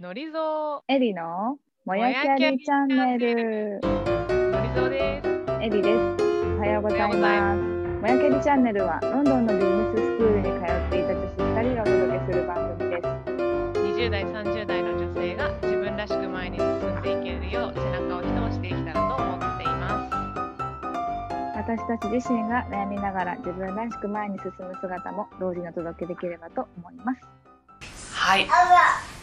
のりぞエリのもやきゃりチャンネル。う、のりぞうです。エリです。おはようございます。もやきゃりチャンネルはロンドンのビジネススクールに通っていた女子2人がお届けする番組です。20代、30代の女性が自分らしく前に進んでいけるよう背中を一押していけたらと思っています。私たち自身が悩みながら自分らしく前に進む姿も同時にお届けできればと思います。はい、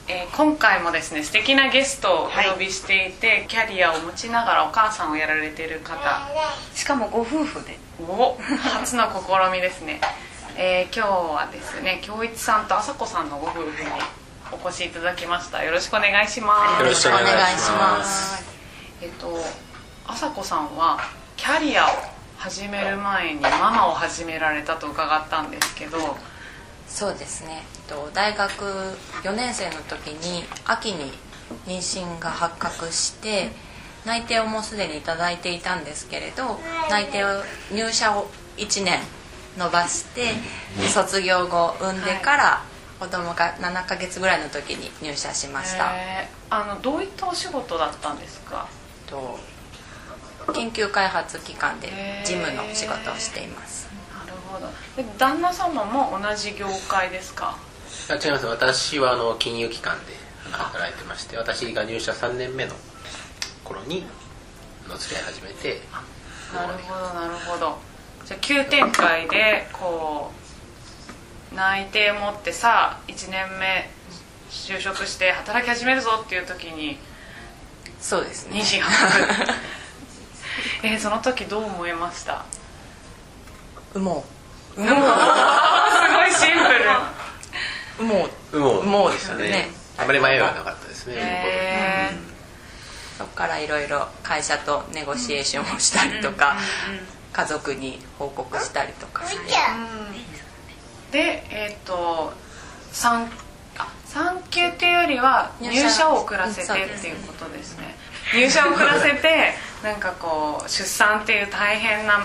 えー今回もですね素敵なゲストをお呼びしていて、キャリアを持ちながらお母さんをやられている方。しかもご夫婦で。お初の試みですね、えー今日はですね京一さんと朝子さんのご夫婦にお越しいただきました。よろしくお願いします。よろしくお願いします。お願いします。えっと朝子さんはキャリアを始める前にママを始められたと伺ったんですけどそうですね。えっと大学4年生の時に秋に妊娠が発覚して内定をもうすでに頂いただいていたんですけれど内定を入社を1年延ばして卒業後産んでから子供が7ヶ月ぐらいの時に入社しました、えー。あのどういったお仕事だったんですか？えっと研究開発機関で事務の仕事をしています。なるほど。で旦那様も同じ業界ですか？あ違います。私はあの金融機関で働いてまして私が入社3年目の頃にあの付き合い始めてなるほどなるほど。じゃあ急展開でこう内定持ってさ1年目就職して働き始めるぞっていう時にそうですね。妊娠発覚 えーその時どう思いました？産もすごいシンプル。うもうもうもうでしたね。ねあまり迷いはなかったですね。へそこからいろいろ会社とネゴシエーションをしたりとか、家族に報告したりとか。してでえっ、と産あ産休っていうよりは入入社社を遅らせてっていうことですね。入社を遅らせてなんかこう出産っていう大変な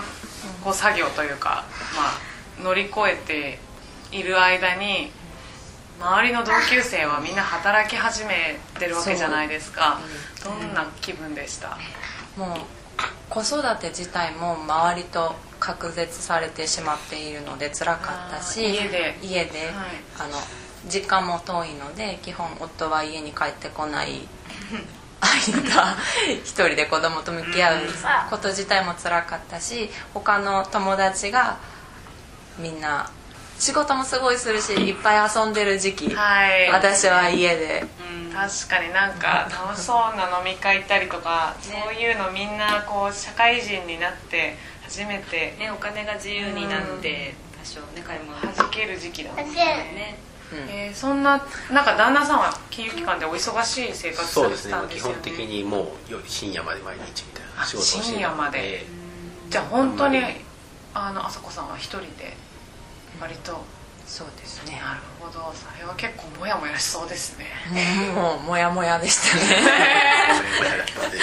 こう作業というか、まあ、乗り越えている間に周りの同級生はみんな働き始めてるわけじゃないですか。どんな気分でした？もう子育て自体も周りと隔絶されてしまっているので辛かったし家で。家ではい。あの実家も遠いので基本夫は家に帰ってこない。間一人で子供と向き合うこと自体も辛かったし他の友達がみんな仕事もすごいするしいっぱい遊んでる時期、はい。私は家で。確かになんか楽しそうな飲み会行ったりとか、そういうのみんなこう社会人になって初めてね、お金が自由になって多少ね買い物。弾ける時期だったんですね、ね。えーそんななんか旦那さんは金融機関でお忙しい生活されてそうですね。基たんですよね本的にもうよ深夜まで毎日みたいな仕事をして深夜まで。でじゃあ本当にあんまりあの朝子さんは一人で割と、そうですね。なるほど。それは結構モヤモヤしそうですね。もうモヤモヤでしたね。親だったん。で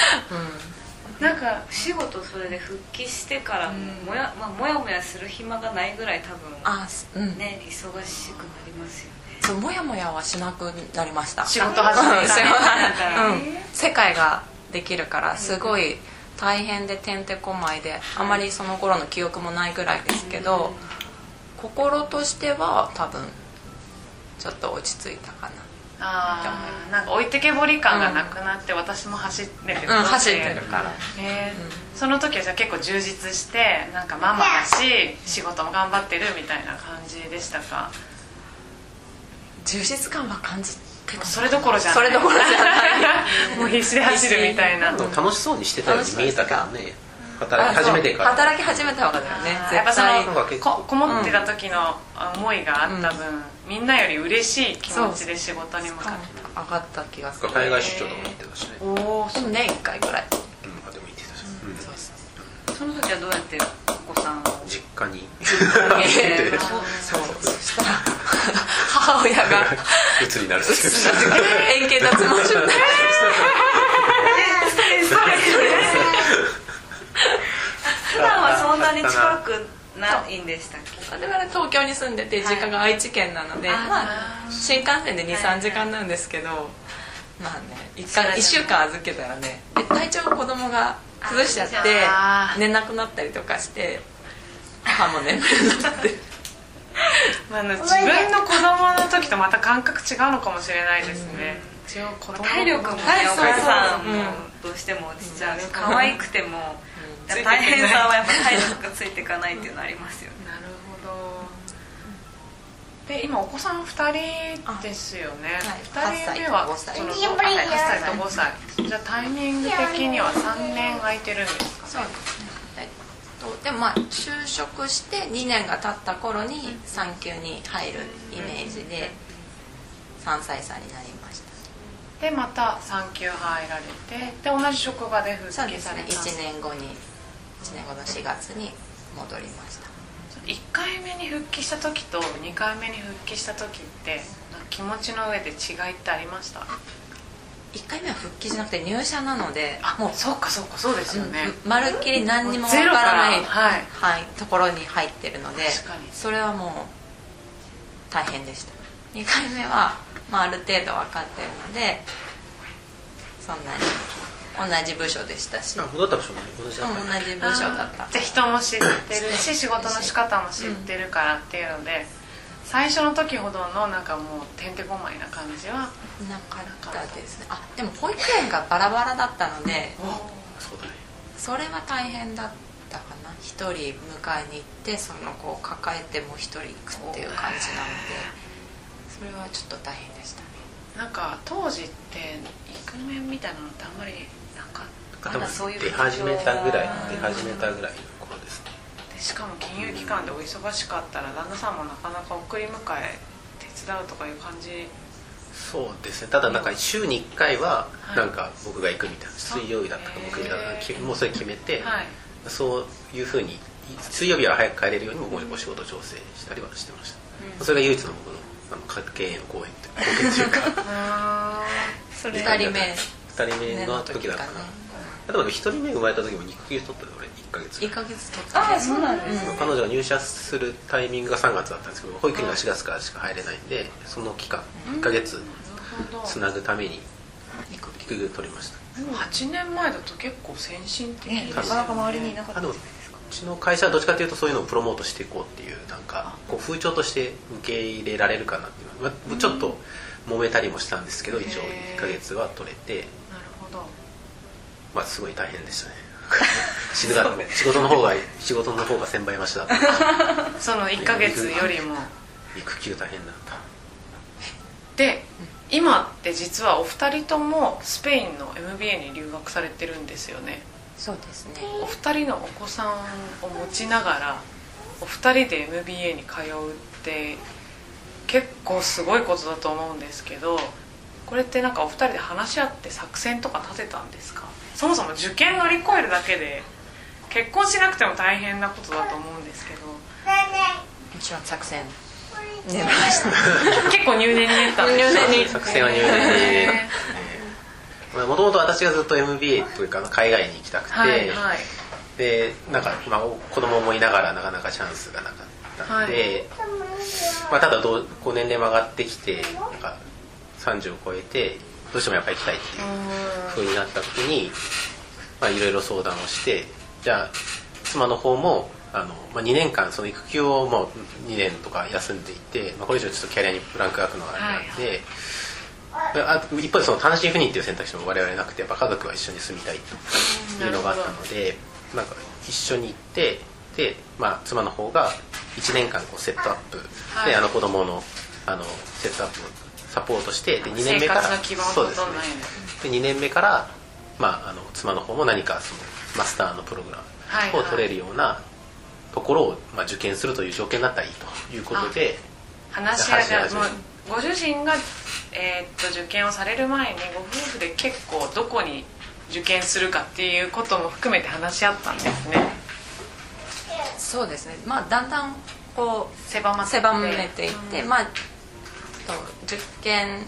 なんか仕事それで復帰してからももや,、まあ、もやもやする暇がないぐらい多分あうん。ね忙しくなりますよね。そうモヤモヤはしなくなりました。仕事始めた仕事らうん。世界ができるからすごい大変でてんてこまいであまりその頃の記憶もないぐらいですけど心としては多分ちょっと落ち着いたかな。あーなんか置いてけぼり感がなくなって、私も走ってるうん走ってるから。えーその時はじゃあ結構充実してなんかママだし仕事も頑張ってるみたいな感じでしたか？充実感は感じそれどころじゃない。それどころじゃない。もう必死で走るみたいな。楽しそうにしてたように見えたけどね。働き始めてから。働き始めた方がだよね。やっぱそのここもってた時の思いがあった分、みんなより嬉しい気持ちで仕事に向かって。上がった気がする。海外出張とかも行ってたしね。おおでも年1回ぐらい。うんあでも行ってたし。うんそうそう。その時はどうやってお子さんを？実家に。えー そう。そしたら母親が 鬱になる。円形脱毛症で普段はそんなに近くないんでしたっけ？我々東京に住んでて実家が愛知県なので、まあ、新幹線で23時間なんですけどまあね1か一週間預けたらねで体調子供が崩しちゃって寝なくなったりとかして母も眠れなくてまああの自分の子供の時とまた感覚違うのかもしれないですね、一応子供体力もねはいお母さんもどうしても落ちちゃう可愛くてもついていけない大変さはやっぱ体力がついていかないっていうのはありますよね。なるほど。で今お子さん2人ですよね、はい。2人目は8歳と5歳。その8歳と5歳。じゃあタイミング的には3年空いてるんですとでもまあ就職して2年が経った頃に産休に入るイメージで3歳差になりました。でまた産休入られてで同じ職場で復帰された。ね。1年後に1年後の4月に戻りました。1回目に復帰した時と2回目に復帰した時って気持ちの上で違いってありました？1回目は復帰じゃなくて入社なのであもうそうかそうかそうですよね、うんまるっきり何にもわゼロから。ない、はい。はい、ところに入ってるので確かに。それはもう大変でした。2回目は、まあ、ある程度分かってるのでそんなに同じ部署でしたし、うんあ戻った場所も同じ部署だった。じ人も知ってるし仕事の仕方も知ってるからっていうので、最初の時ほどのなんかもうてんてこまいな感じはなかったですね。あでも保育園がバラバラだったのでそうだねそれは大変だったかな。一人迎えに行ってその子を抱えてもう一人行くっていう感じなのでそれはちょっと大変でしたね。なんか当時ってイクメンみたいなのってあんまりなんか多まだそういう分出始めたぐらい出始めたぐらいのしかも金融機関でお忙しかったら旦那さんもなかなか送り迎え手伝うとかいう感じ？そうですね。ただなんか週に1回ははいなんか僕が行くみたいな。水曜日だったか木曜日だったかきもうそれ決めて、はい。そういうふうに水曜日は早く帰れるようにもお仕事調整したりはしてました、それが唯一の僕のあの家計への貢献って貢献っていうか。それ2人目。2人目の時だったかな、ねでも1人目生まれた時も肉球取ったよ俺1ヶ月1ヶ月とかああそうなんです彼女が入社するタイミングが3月だったんですけど保育園が4月からしか入れないんでその期間1ヶ月つなぐために育休取りました。8年前だと結構先進的。なかなか周りにいなかったあでもうちの会社はどっちかというとそういうのをプロモートしていこうっていうなんかこう風潮として受け入れられるかなっていうちょっと揉めたりもしたんですけど一応へー。1ヶ月は取れて。なるほどまあすごい大変でしたね。死ぬが仕事の方が仕事の方が1000倍増しだった。その1ヶ月よりも。育休大変だった。で今って実はお二人ともスペインの MBA に留学されてるんですよね。そうですね。お二人のお子さんを持ちながらお二人で MBA に通うって結構すごいことだと思うんですけどこれってなんかお二人で話し合って作戦とか立てたんですか？そもそも受験乗り越えるだけで結婚しなくても大変なことだと思うんですけど。もちろん作戦。練りました。結構入念に練ったんです入念に。作戦は入念に。もともと私がずっと MBA というか海外に行きたくて、はいはい。でなんか、まあ、子供もいながらなかなかチャンスがなかったんで、まあ、ただどうこう年齢も上がってきてなんか30を超えてどうしてもやっぱり行きたいっていう風になった時にまあいろいろ相談をしてじゃあ妻の方もあの、まあ、2年間その育休をもう2年とか休んでいて、まあ、これ以上ちょっとキャリアにブランクが空くのはあれなんで。あ一方でその単身赴任っていう選択肢も我々なくてやっぱ家族は一緒に住みたいというのがあったのでなんか一緒に行ってで、まあ、妻の方が1年間こうセットアップはい。であの子供のあのセットアップをサポートしてで2年目から生活の基盤をそうですね。で2年目から、まあ、あの妻の方も何かそのマスターのプログラムを取れるようなところを、まあ、受験するという条件だったらいいということで話し合いで話し合いもうご主人が、えーっと受験をされる前にご夫婦で結構どこに受験するかっていうことも含めて話し合ったんですね。そうですね。まあだんだんこう狭まって狭めていって、まあと受験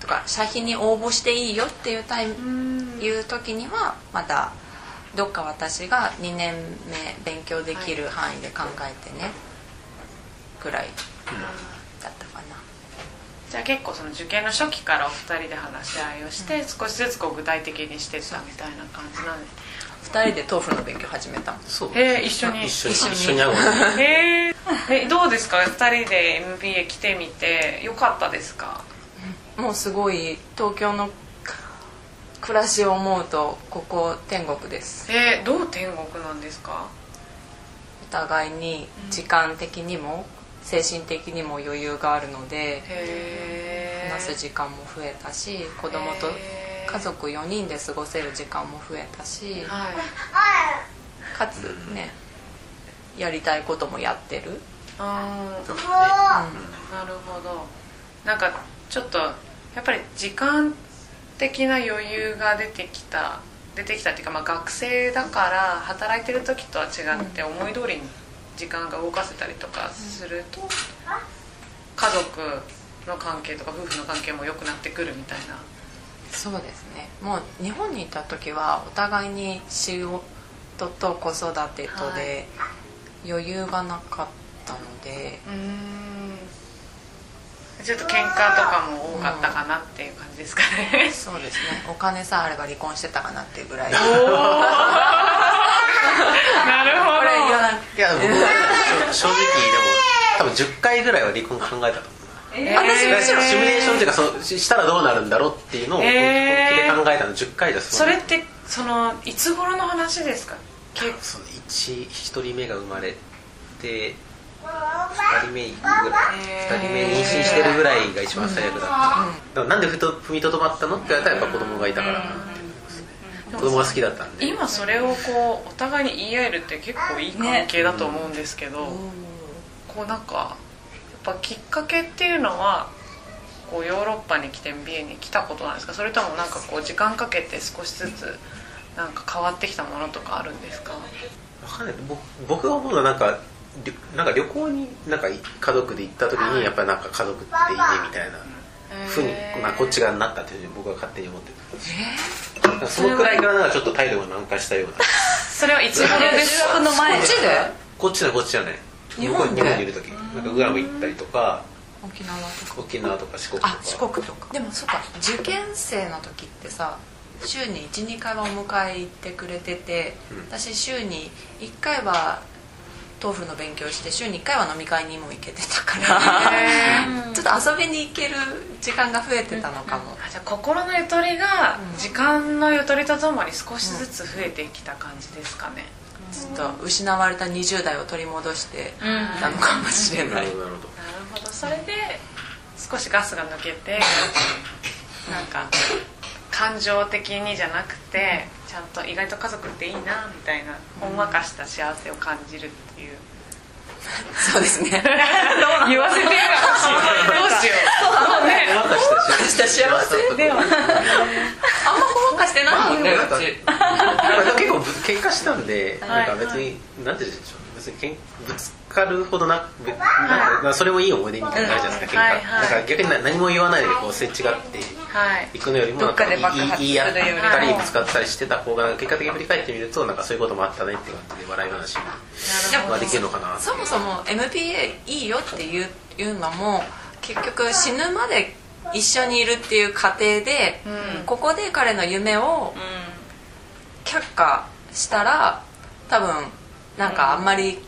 とか社費に応募していいよっていうタイムいう時にはまだどっか私が2年目勉強できる範囲で考えてねぐらいだったかな、じゃあ結構その受験の初期からお二人で話し合いをして、少しずつこう具体的にしてったみたいな感じなんで2人で豆腐の勉強始めた。のそう。へえ一緒に。一緒に。一緒に。会うええどうですか？2人で MBA 来てみてよかったですか？もうすごい東京の暮らしを思うとここ天国です。えー、どう天国なんですか？お互いに時間的にも精神的にも余裕があるので話す時間も増えたし子供と家族4人で過ごせる時間も増えたしはい。かつねやりたいこともやってる。あーそうねなるほど。なんかちょっとやっぱり時間的な余裕が出てきた出てきたっていうか、まあ、学生だから働いてる時とは違って思い通りに時間が動かせたりとかすると家族の関係とか夫婦の関係も良くなってくるみたいなそうですね。もう日本にいた時はお互いに仕事と子育てとで余裕がなかったので、うん。ちょっと喧嘩とかも多かったかなっていう感じですかね、そうですね。お金さえあれば離婚してたかなっていうぐらい。なるほど。これ言わないいや僕は正正直でも多分10回ぐらいは離婚考えたと思うえだからシミュレーションっていうかそうししたらどうなるんだろうっていうのを本えー。気で考えたの10回ですそれってそのいつ頃の話ですか？結構その 1, 1人目が生まれて2人目ぐらい。へー2人目妊娠してるぐらいが一番最悪だった、だからなんでふと踏みとどまったのって言われたらやっぱ子供がいたからかなって思いますね。子供が好きだったんで。今それをこうお互いに言い合えるって結構いい関係だと思うんですけど、こうなんかぱきっかけっていうのはこうヨーロッパに来て MBA に来たことなんですか？それともなんかこう時間かけて少しずつなんか変わってきたものとかあるんですか？わかんない。僕僕が思うのはなんかりなんか旅行になんか家族で行った時にやっぱりなんか家族っていいねみたいなふうに、まあ、こっち側になったっていうふうに僕は勝手に思ってる。なんかそのくらいからなんかちょっと態度が軟化したような。それはいつ頃ですかの前こっちで？こっちだこっちじゃない日本で？いる時。なんかグアム行ったりとか。沖縄とか。沖縄とか四国とか。あ四国とか。でもそっか。受験生の時ってさ週に12回はお迎え行ってくれてて、うん。私週に1回は豆腐の勉強して週に1回は飲み会にも行けてたから。ちょっと遊びに行ける時間が増えてたのかも、あじゃあ心のゆとりが時間のゆとりとともに少しずつ増えてきた感じですかね、ちょっと失われた20代を取り戻してたのかもしれない、なるほどなるほど。なるほど。それで少しガスが抜けて なんか感情的にじゃなくてちゃんと意外と家族っていいなみたいなほんわかした幸せを感じるっていうそうですね。言わせてどうしよう。そうね。ほんわかしたした幸せではあんまほんわかしてないもんね。結構ぶ喧嘩したんで、はい。なんか別に、なんて言うんでしょう別にけんぶつかるほどなべなんかまあそれもいい思い出みたいになるじゃないですか、はい喧嘩、はいだから逆にな何も言わないでこうすれ違ってはい。いくのよりもなんか言い合ったりぶつかったりしてた方が結果的に振り返ってみるとなんかそういうこともあったねっていう感じで笑い話。ができるのかな。そもそも MPA いいよっていういうのも結局死ぬまで一緒にいるっていう過程で、うん。ここで彼の夢を却下したら多分なんかあんまり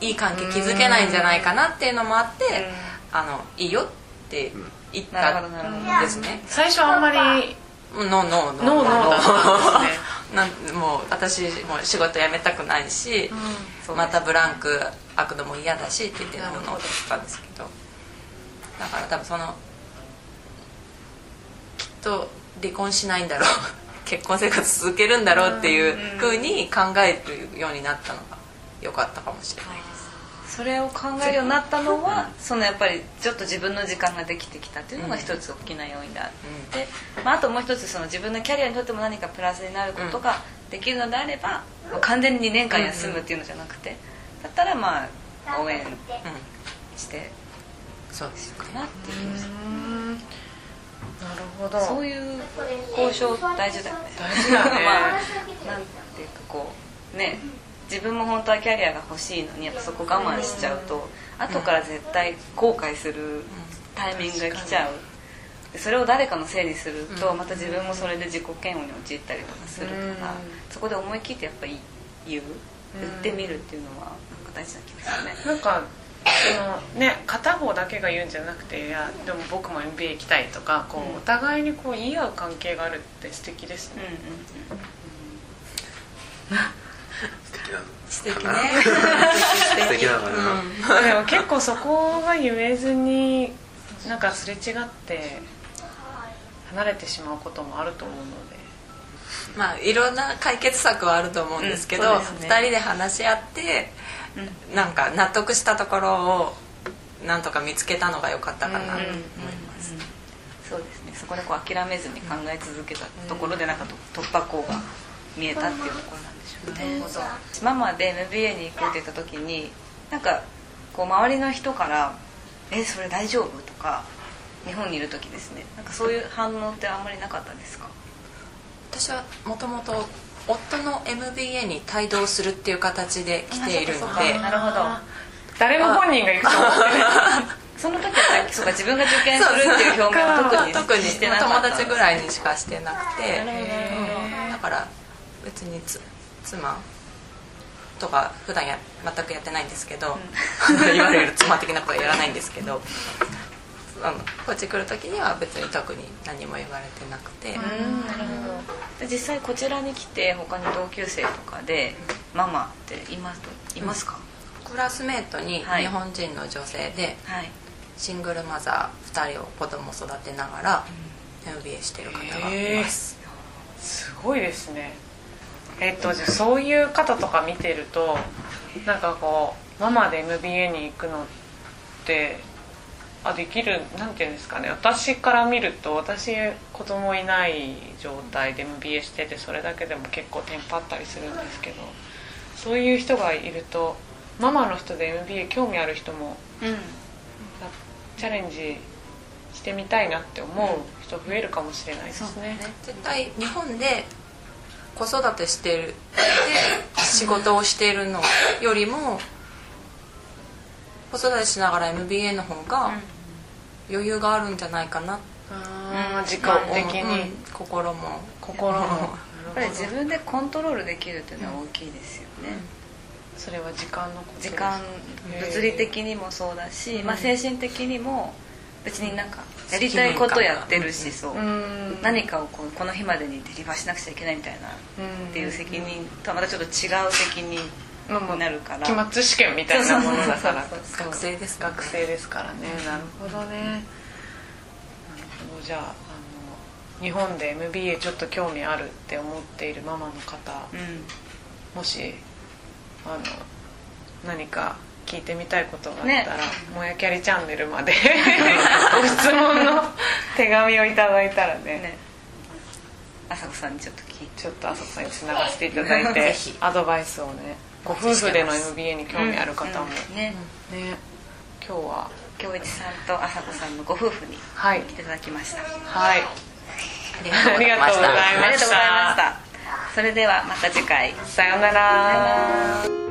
いい関係築けないんじゃないかなっていうのもあって、あのいいよって言ったんですね。最初あんまりノーノーノーノーノーだったんですね。なんもう私もう仕事辞めたくないし、またブランク開くのも嫌だしって言ってノーノーだったんですけどだから多分そのきっと離婚しないんだろう。結婚生活続けるんだろうっていうふうに考えるようになったのが良かったかもしれないです。それを考えるようになったのはそのやっぱりちょっと自分の時間ができてきたっていうのが一つ大きな要因であって、まあ、あともう一つその自分のキャリアにとっても何かプラスになることができるのであれば、まあ完全に2年間休むっていうのじゃなくてだったらまあ応援してそうです。かなっていう、なるほどそういう交渉大事だよね。大事だね。まあなんていうかこうね自分も本当はキャリアが欲しいのにやっぱそこ我慢しちゃうと後から絶対後悔するタイミングが来ちゃう。でそれを誰かのせいにするとうん。また自分もそれで自己嫌悪に陥ったりとかするからうん。そこで思い切ってやっぱり言う言ってみるっていうのはなんか大事な気がするね。なんかそのね片方だけが言うんじゃなくていやでも僕も MBA 行きたいとかこう、うん。お互いにこう言い合う関係があるって素敵ですね、うん素敵ね。素敵な。のかな、でも結構そこが言えずになんかすれ違って離れてしまうこともあると思うので。まあいろんな解決策はあると思うんですけど、うんね。2人で話し合ってなんか納得したところをなんとか見つけたのが良かったかなと思います、そうですね。そこでこう諦めずに考え続けたところでなんかと突破口が見えたっていうところなんでしょうね、ママで MBA に行くって言った時になんかこう周りの人から「えそれ大丈夫?」とか日本にいる時ですね。なんかそういう反応ってあんまりなかったですか？私はもともと夫の MBA に帯同するっていう形で来ているので。なるほど。誰も本人が行くと思ってない。その時はそうか自分が受験するっていう表明は特に特にしてなかった。友達ぐらいにしかしてなくて。なるほど。うん。だから別につ妻とか普段や全くやってないんですけど、いわゆる妻的なことはやらないんですけどあのこっち来る時には別に特に何も言われてなくて、うんなるほど。で実際こちらに来て他に同級生とかでママっていますいますか、クラスメートにはい。日本人の女性ではい。シングルマザー2人を子供育てながら MBA してる方がいます、すごいですねえっとじゃそういう方とか見てるとなんかこうママで MBA に行くのってあできるなんていうんですかね私から見ると私子供いない状態で MBA しててそれだけでも結構テンパったりするんですけどそういう人がいるとママの人で MBA 興味ある人もうんチャレンジしてみたいなって思う人増えるかもしれないですね。絶対日本で子育てしてるで仕事をしているのよりも子育てしながら MBA の方が余裕があるんじゃないかな。あー時間的に、うん。心も。心も。やっぱり自分でコントロールできるっていうのは大きいですよね、それは時間のことです。時間物理的にもそうだし、まあ、精神的にも別になんかやりたいことやってるしそう、うん。何かをこうこの日までにデリバーしなくちゃいけないみたいなっていう責任とはまたちょっと違う責任になるから。期末試験みたいなものだから学生ですからね。学生ですからね。なるほどね。なるほど。じゃああの日本で MBA ちょっと興味あるって思っているママの方うん。もしあの何か聞いてみたいことがあったら、もやキャリチャンネルまで。ご質問の手紙をいただいたらね。ね。朝子さんにちょっと聞いて。ちょっとあそこさんにつながせていただいて アドバイスをねご夫婦での MBA に興味ある方も、うんね。ね。今日は京一さんと朝子さんのご夫婦にはい。来ていただきました。はい。ありがとうございました。ありがとうございました。それではまた次回。さようなら